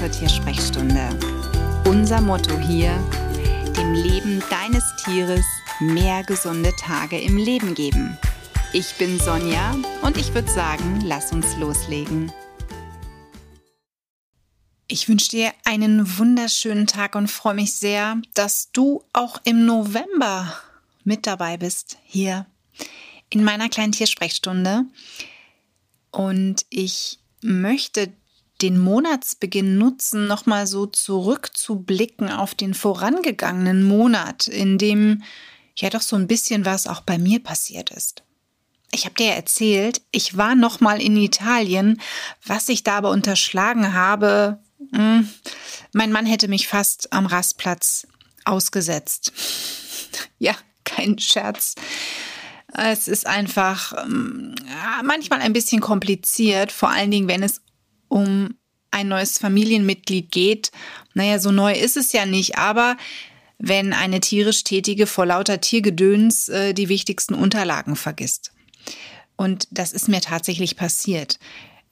zur Tiersprechstunde. Unser Motto hier, dem Leben deines Tieres mehr gesunde Tage im Leben geben. Ich bin Sonja und ich würde sagen, lass uns loslegen. Ich wünsche dir einen wunderschönen Tag und freue mich sehr, dass du auch im November mit dabei bist hier in meiner kleinen Tiersprechstunde. Und ich möchte den Monatsbeginn nutzen, nochmal so zurückzublicken auf den vorangegangenen Monat, in dem ja doch so ein bisschen was auch bei mir passiert ist. Ich habe dir erzählt, ich war nochmal in Italien, was ich da aber unterschlagen habe. Hm, mein Mann hätte mich fast am Rastplatz ausgesetzt. Ja, kein Scherz. Es ist einfach ähm, manchmal ein bisschen kompliziert, vor allen Dingen, wenn es um ein neues Familienmitglied geht. Naja, so neu ist es ja nicht, aber wenn eine tierisch Tätige vor lauter Tiergedöns äh, die wichtigsten Unterlagen vergisst. Und das ist mir tatsächlich passiert.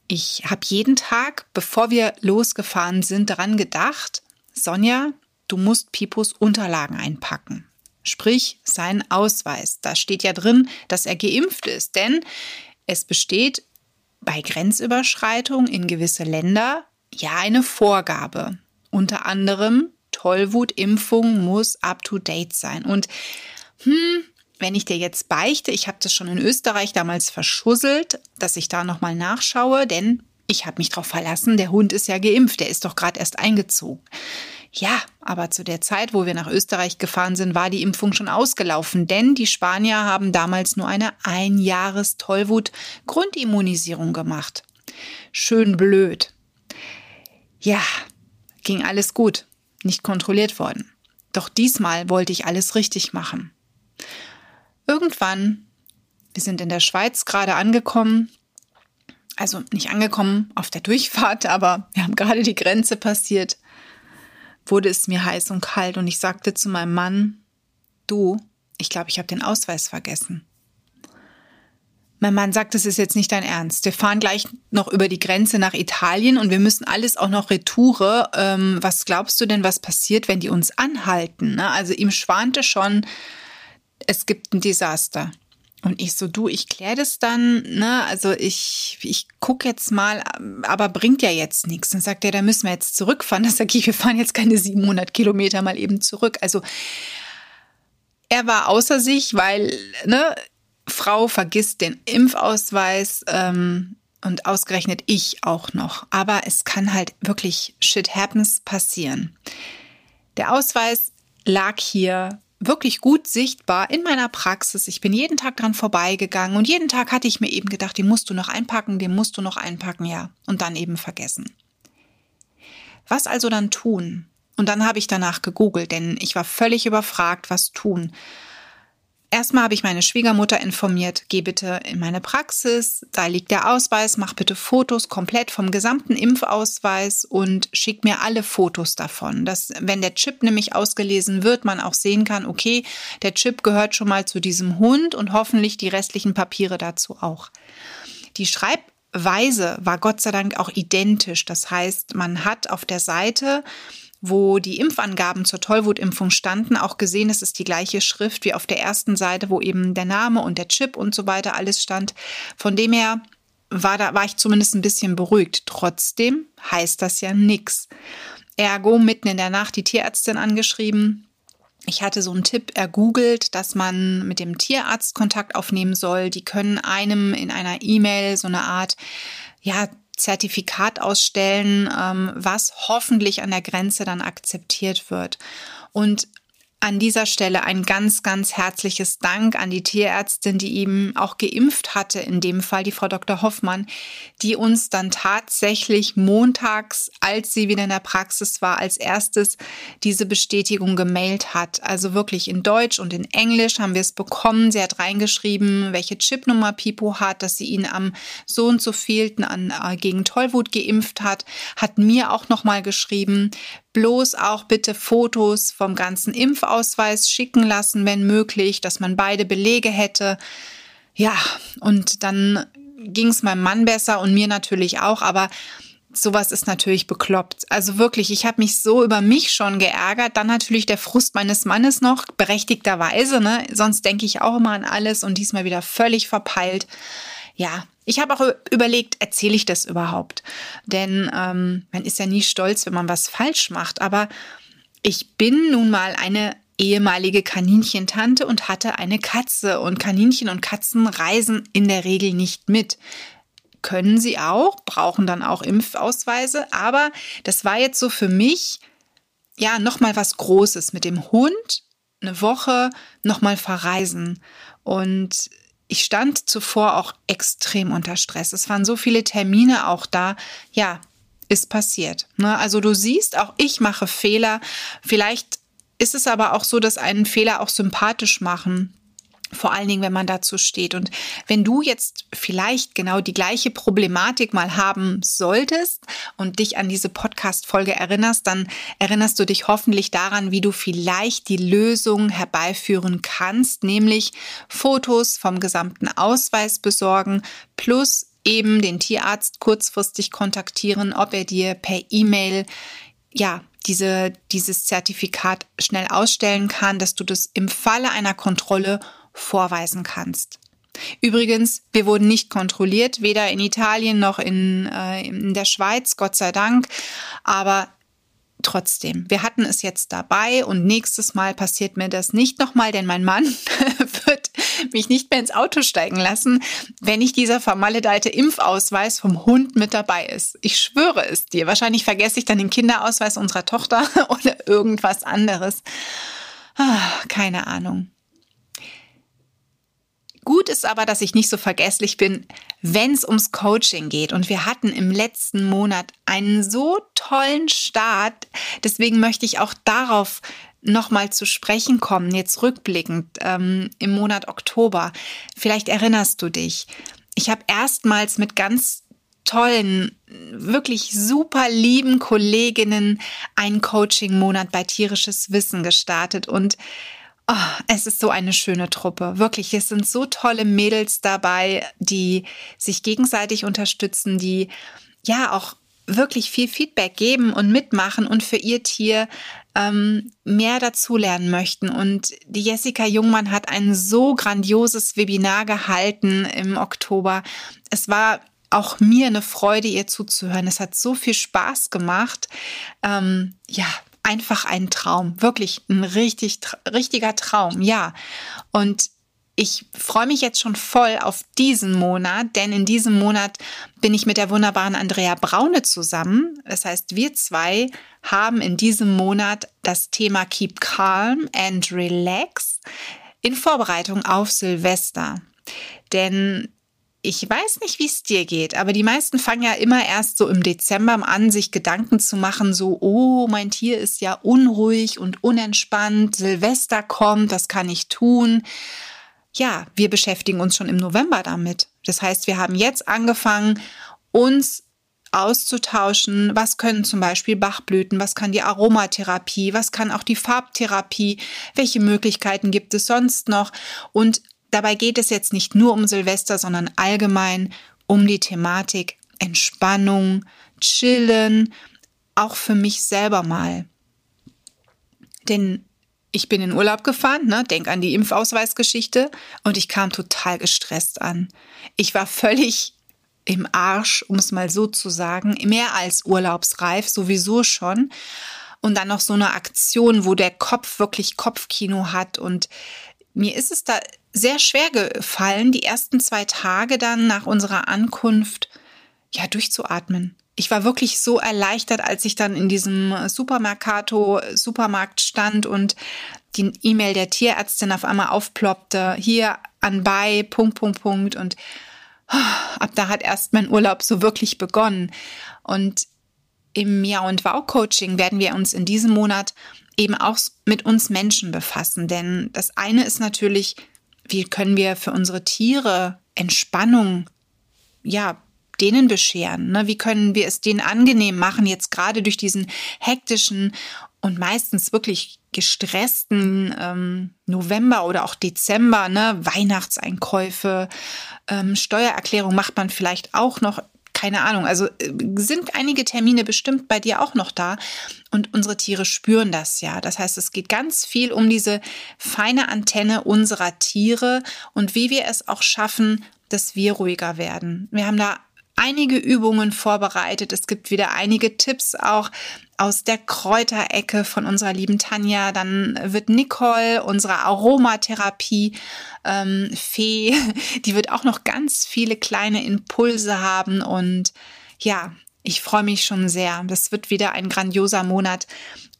Ich habe jeden Tag, bevor wir losgefahren sind, daran gedacht, Sonja, du musst Pipos Unterlagen einpacken. Sprich, sein Ausweis. Da steht ja drin, dass er geimpft ist, denn es besteht bei Grenzüberschreitung in gewisse Länder ja eine Vorgabe. Unter anderem Tollwutimpfung muss up-to-date sein. Und hm, wenn ich dir jetzt beichte, ich habe das schon in Österreich damals verschusselt, dass ich da nochmal nachschaue, denn ich habe mich darauf verlassen, der Hund ist ja geimpft, der ist doch gerade erst eingezogen. Ja, aber zu der Zeit, wo wir nach Österreich gefahren sind, war die Impfung schon ausgelaufen, denn die Spanier haben damals nur eine Einjahres-Tollwut-Grundimmunisierung gemacht. Schön blöd. Ja, ging alles gut, nicht kontrolliert worden. Doch diesmal wollte ich alles richtig machen. Irgendwann, wir sind in der Schweiz gerade angekommen, also nicht angekommen auf der Durchfahrt, aber wir haben gerade die Grenze passiert wurde es mir heiß und kalt und ich sagte zu meinem Mann, du, ich glaube, ich habe den Ausweis vergessen. Mein Mann sagt, es ist jetzt nicht dein Ernst. Wir fahren gleich noch über die Grenze nach Italien und wir müssen alles auch noch retoure. Ähm, was glaubst du denn, was passiert, wenn die uns anhalten? Ne? Also ihm schwante schon, es gibt ein Desaster. Und ich so, du, ich kläre das dann, ne? Also ich, ich guck jetzt mal, aber bringt ja jetzt nichts. Dann sagt er, da müssen wir jetzt zurückfahren. Da sage ich, wir fahren jetzt keine 700 Kilometer mal eben zurück. Also er war außer sich, weil, ne, Frau vergisst den Impfausweis ähm, und ausgerechnet ich auch noch. Aber es kann halt wirklich shit happens passieren. Der Ausweis lag hier wirklich gut sichtbar in meiner Praxis. Ich bin jeden Tag dran vorbeigegangen und jeden Tag hatte ich mir eben gedacht, den musst du noch einpacken, den musst du noch einpacken, ja, und dann eben vergessen. Was also dann tun? Und dann habe ich danach gegoogelt, denn ich war völlig überfragt, was tun. Erstmal habe ich meine Schwiegermutter informiert, geh bitte in meine Praxis, da liegt der Ausweis, mach bitte Fotos komplett vom gesamten Impfausweis und schick mir alle Fotos davon. Dass, wenn der Chip nämlich ausgelesen wird, man auch sehen kann, okay, der Chip gehört schon mal zu diesem Hund und hoffentlich die restlichen Papiere dazu auch. Die Schreibweise war Gott sei Dank auch identisch. Das heißt, man hat auf der Seite wo die Impfangaben zur Tollwutimpfung standen, auch gesehen, es ist die gleiche Schrift wie auf der ersten Seite, wo eben der Name und der Chip und so weiter alles stand. Von dem her war da war ich zumindest ein bisschen beruhigt. Trotzdem heißt das ja nix. Ergo mitten in der Nacht die Tierärztin angeschrieben. Ich hatte so einen Tipp ergoogelt, dass man mit dem Tierarzt Kontakt aufnehmen soll. Die können einem in einer E-Mail so eine Art ja, Zertifikat ausstellen, ähm, was hoffentlich an der Grenze dann akzeptiert wird. Und an dieser Stelle ein ganz, ganz herzliches Dank an die Tierärztin, die eben auch geimpft hatte, in dem Fall die Frau Dr. Hoffmann, die uns dann tatsächlich montags, als sie wieder in der Praxis war, als erstes diese Bestätigung gemailt hat. Also wirklich in Deutsch und in Englisch haben wir es bekommen. Sie hat reingeschrieben, welche Chipnummer Pipo hat, dass sie ihn am so und so vielten an, äh, gegen Tollwut geimpft hat, hat mir auch nochmal geschrieben, bloß auch bitte Fotos vom ganzen Impfausweis schicken lassen, wenn möglich, dass man beide Belege hätte. Ja, und dann ging es meinem Mann besser und mir natürlich auch, aber sowas ist natürlich bekloppt. Also wirklich, ich habe mich so über mich schon geärgert. Dann natürlich der Frust meines Mannes noch, berechtigterweise. Ne? Sonst denke ich auch immer an alles und diesmal wieder völlig verpeilt. Ja, ich habe auch überlegt, erzähle ich das überhaupt? Denn ähm, man ist ja nie stolz, wenn man was falsch macht. Aber ich bin nun mal eine ehemalige Kaninchentante und hatte eine Katze. Und Kaninchen und Katzen reisen in der Regel nicht mit können sie auch, brauchen dann auch Impfausweise. Aber das war jetzt so für mich ja nochmal was Großes mit dem Hund eine Woche nochmal verreisen. Und ich stand zuvor auch extrem unter Stress. Es waren so viele Termine auch da. Ja, ist passiert. Ne? Also du siehst, auch ich mache Fehler. Vielleicht ist es aber auch so, dass einen Fehler auch sympathisch machen. Vor allen Dingen, wenn man dazu steht. Und wenn du jetzt vielleicht genau die gleiche Problematik mal haben solltest und dich an diese Podcast-Folge erinnerst, dann erinnerst du dich hoffentlich daran, wie du vielleicht die Lösung herbeiführen kannst, nämlich Fotos vom gesamten Ausweis besorgen plus eben den Tierarzt kurzfristig kontaktieren, ob er dir per E-Mail ja, diese, dieses Zertifikat schnell ausstellen kann, dass du das im Falle einer Kontrolle vorweisen kannst. Übrigens, wir wurden nicht kontrolliert, weder in Italien noch in, äh, in der Schweiz, Gott sei Dank. Aber trotzdem, wir hatten es jetzt dabei und nächstes Mal passiert mir das nicht nochmal, denn mein Mann wird mich nicht mehr ins Auto steigen lassen, wenn nicht dieser vermaledeite Impfausweis vom Hund mit dabei ist. Ich schwöre es dir. Wahrscheinlich vergesse ich dann den Kinderausweis unserer Tochter oder irgendwas anderes. Ah, keine Ahnung. Gut ist aber, dass ich nicht so vergesslich bin, wenn es ums Coaching geht. Und wir hatten im letzten Monat einen so tollen Start. Deswegen möchte ich auch darauf nochmal zu sprechen kommen, jetzt rückblickend ähm, im Monat Oktober. Vielleicht erinnerst du dich. Ich habe erstmals mit ganz tollen, wirklich super lieben Kolleginnen einen Coaching-Monat bei tierisches Wissen gestartet und Oh, es ist so eine schöne Truppe. Wirklich, es sind so tolle Mädels dabei, die sich gegenseitig unterstützen, die ja auch wirklich viel Feedback geben und mitmachen und für ihr Tier ähm, mehr dazulernen möchten. Und die Jessica Jungmann hat ein so grandioses Webinar gehalten im Oktober. Es war auch mir eine Freude, ihr zuzuhören. Es hat so viel Spaß gemacht. Ähm, ja, einfach ein Traum, wirklich ein richtig, richtiger Traum, ja. Und ich freue mich jetzt schon voll auf diesen Monat, denn in diesem Monat bin ich mit der wunderbaren Andrea Braune zusammen. Das heißt, wir zwei haben in diesem Monat das Thema Keep Calm and Relax in Vorbereitung auf Silvester. Denn ich weiß nicht, wie es dir geht, aber die meisten fangen ja immer erst so im Dezember an, sich Gedanken zu machen, so, oh, mein Tier ist ja unruhig und unentspannt, Silvester kommt, das kann ich tun. Ja, wir beschäftigen uns schon im November damit. Das heißt, wir haben jetzt angefangen, uns auszutauschen, was können zum Beispiel Bachblüten, was kann die Aromatherapie, was kann auch die Farbtherapie, welche Möglichkeiten gibt es sonst noch? Und Dabei geht es jetzt nicht nur um Silvester, sondern allgemein um die Thematik Entspannung, Chillen, auch für mich selber mal. Denn ich bin in Urlaub gefahren, ne, denk an die Impfausweisgeschichte und ich kam total gestresst an. Ich war völlig im Arsch, um es mal so zu sagen, mehr als urlaubsreif, sowieso schon. Und dann noch so eine Aktion, wo der Kopf wirklich Kopfkino hat und mir ist es da sehr schwer gefallen, die ersten zwei Tage dann nach unserer Ankunft ja durchzuatmen. Ich war wirklich so erleichtert, als ich dann in diesem Supermercato Supermarkt stand und die E-Mail der Tierärztin auf einmal aufploppte. Hier anbei, Punkt, Punkt, Punkt. Und oh, ab da hat erst mein Urlaub so wirklich begonnen. Und im Ja und Wow Coaching werden wir uns in diesem Monat eben auch mit uns Menschen befassen. Denn das eine ist natürlich wie können wir für unsere Tiere Entspannung, ja, denen bescheren? Ne? Wie können wir es denen angenehm machen, jetzt gerade durch diesen hektischen und meistens wirklich gestressten ähm, November oder auch Dezember, ne? Weihnachtseinkäufe, ähm, Steuererklärung macht man vielleicht auch noch keine Ahnung. Also äh, sind einige Termine bestimmt bei dir auch noch da. Und unsere Tiere spüren das ja. Das heißt, es geht ganz viel um diese feine Antenne unserer Tiere und wie wir es auch schaffen, dass wir ruhiger werden. Wir haben da einige Übungen vorbereitet. Es gibt wieder einige Tipps auch aus der Kräuterecke von unserer lieben Tanja. Dann wird Nicole, unsere Aromatherapie ähm, die wird auch noch ganz viele kleine Impulse haben. Und ja, ich freue mich schon sehr. Das wird wieder ein grandioser Monat.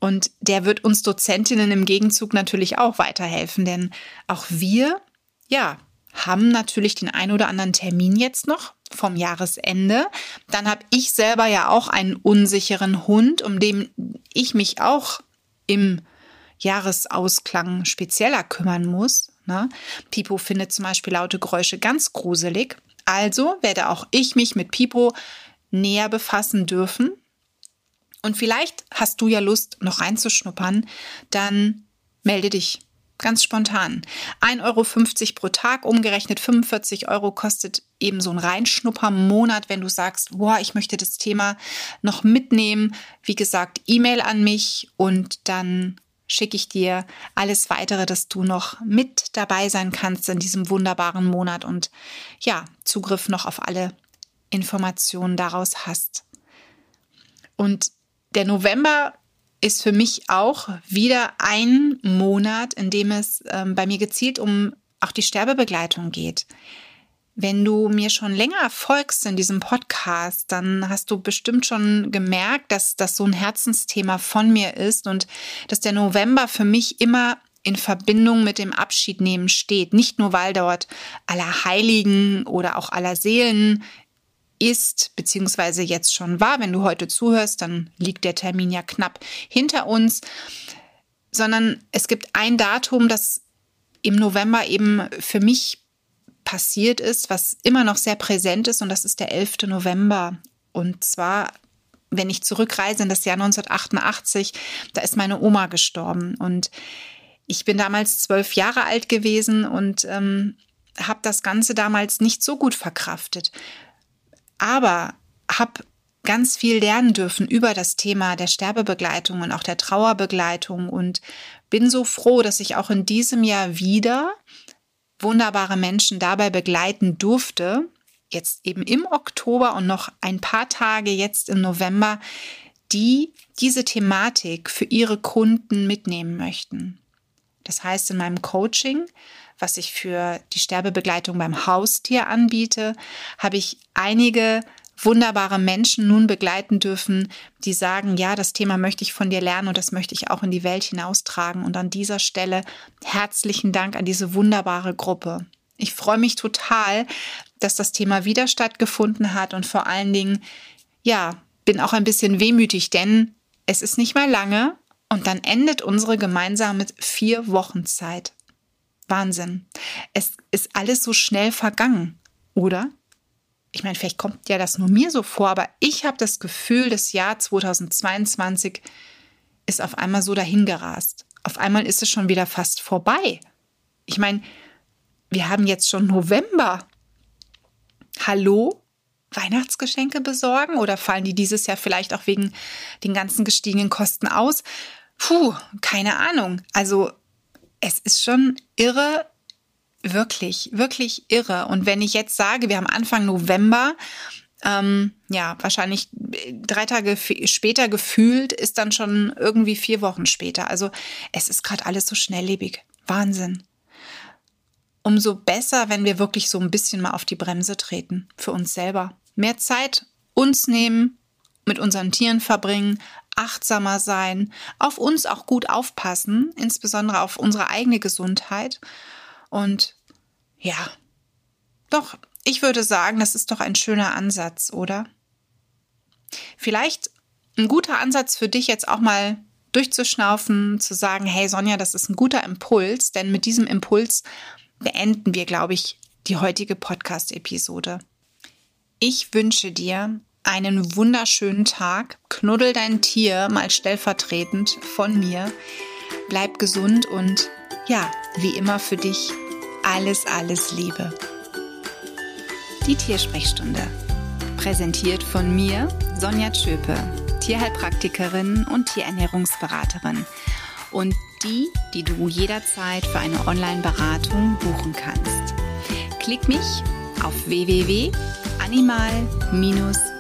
Und der wird uns Dozentinnen im Gegenzug natürlich auch weiterhelfen, denn auch wir, ja, haben natürlich den ein oder anderen Termin jetzt noch vom Jahresende. Dann habe ich selber ja auch einen unsicheren Hund, um den ich mich auch im Jahresausklang spezieller kümmern muss. Ne? Pipo findet zum Beispiel laute Geräusche ganz gruselig. Also werde auch ich mich mit Pipo näher befassen dürfen. Und vielleicht hast du ja Lust, noch reinzuschnuppern, dann melde dich ganz spontan. 1,50 Euro pro Tag, umgerechnet 45 Euro kostet eben so ein Reinschnupper-Monat, wenn du sagst, boah, ich möchte das Thema noch mitnehmen. Wie gesagt, E-Mail an mich und dann schicke ich dir alles weitere, dass du noch mit dabei sein kannst in diesem wunderbaren Monat und ja, Zugriff noch auf alle Informationen daraus hast. Und der November ist für mich auch wieder ein Monat, in dem es ähm, bei mir gezielt um auch die Sterbebegleitung geht. Wenn du mir schon länger folgst in diesem Podcast, dann hast du bestimmt schon gemerkt, dass das so ein Herzensthema von mir ist und dass der November für mich immer in Verbindung mit dem Abschiednehmen steht. Nicht nur, weil dort aller Heiligen oder auch aller Seelen ist, beziehungsweise jetzt schon war. Wenn du heute zuhörst, dann liegt der Termin ja knapp hinter uns, sondern es gibt ein Datum, das im November eben für mich passiert ist, was immer noch sehr präsent ist, und das ist der 11. November. Und zwar, wenn ich zurückreise in das Jahr 1988, da ist meine Oma gestorben. Und ich bin damals zwölf Jahre alt gewesen und ähm, habe das Ganze damals nicht so gut verkraftet aber habe ganz viel lernen dürfen über das Thema der Sterbebegleitung und auch der Trauerbegleitung und bin so froh, dass ich auch in diesem Jahr wieder wunderbare Menschen dabei begleiten durfte, jetzt eben im Oktober und noch ein paar Tage jetzt im November, die diese Thematik für ihre Kunden mitnehmen möchten. Das heißt, in meinem Coaching was ich für die Sterbebegleitung beim Haustier anbiete, habe ich einige wunderbare Menschen nun begleiten dürfen, die sagen, ja, das Thema möchte ich von dir lernen und das möchte ich auch in die Welt hinaustragen. Und an dieser Stelle herzlichen Dank an diese wunderbare Gruppe. Ich freue mich total, dass das Thema wieder stattgefunden hat und vor allen Dingen, ja, bin auch ein bisschen wehmütig, denn es ist nicht mal lange und dann endet unsere gemeinsame vier Wochen Zeit. Wahnsinn. Es ist alles so schnell vergangen, oder? Ich meine, vielleicht kommt ja das nur mir so vor, aber ich habe das Gefühl, das Jahr 2022 ist auf einmal so dahingerast. Auf einmal ist es schon wieder fast vorbei. Ich meine, wir haben jetzt schon November. Hallo? Weihnachtsgeschenke besorgen oder fallen die dieses Jahr vielleicht auch wegen den ganzen gestiegenen Kosten aus? Puh, keine Ahnung. Also es ist schon irre, wirklich, wirklich irre. Und wenn ich jetzt sage, wir haben Anfang November, ähm, ja, wahrscheinlich drei Tage später gefühlt ist dann schon irgendwie vier Wochen später. Also es ist gerade alles so schnelllebig. Wahnsinn. Umso besser, wenn wir wirklich so ein bisschen mal auf die Bremse treten für uns selber. Mehr Zeit uns nehmen, mit unseren Tieren verbringen, achtsamer sein, auf uns auch gut aufpassen, insbesondere auf unsere eigene Gesundheit. Und ja, doch, ich würde sagen, das ist doch ein schöner Ansatz, oder? Vielleicht ein guter Ansatz für dich jetzt auch mal durchzuschnaufen, zu sagen, hey Sonja, das ist ein guter Impuls, denn mit diesem Impuls beenden wir, glaube ich, die heutige Podcast-Episode. Ich wünsche dir einen wunderschönen Tag. Knuddel dein Tier mal stellvertretend von mir. Bleib gesund und ja, wie immer für dich alles, alles Liebe. Die Tiersprechstunde. Präsentiert von mir, Sonja Tschöpe, Tierheilpraktikerin und Tierernährungsberaterin. Und die, die du jederzeit für eine Online-Beratung buchen kannst. Klick mich auf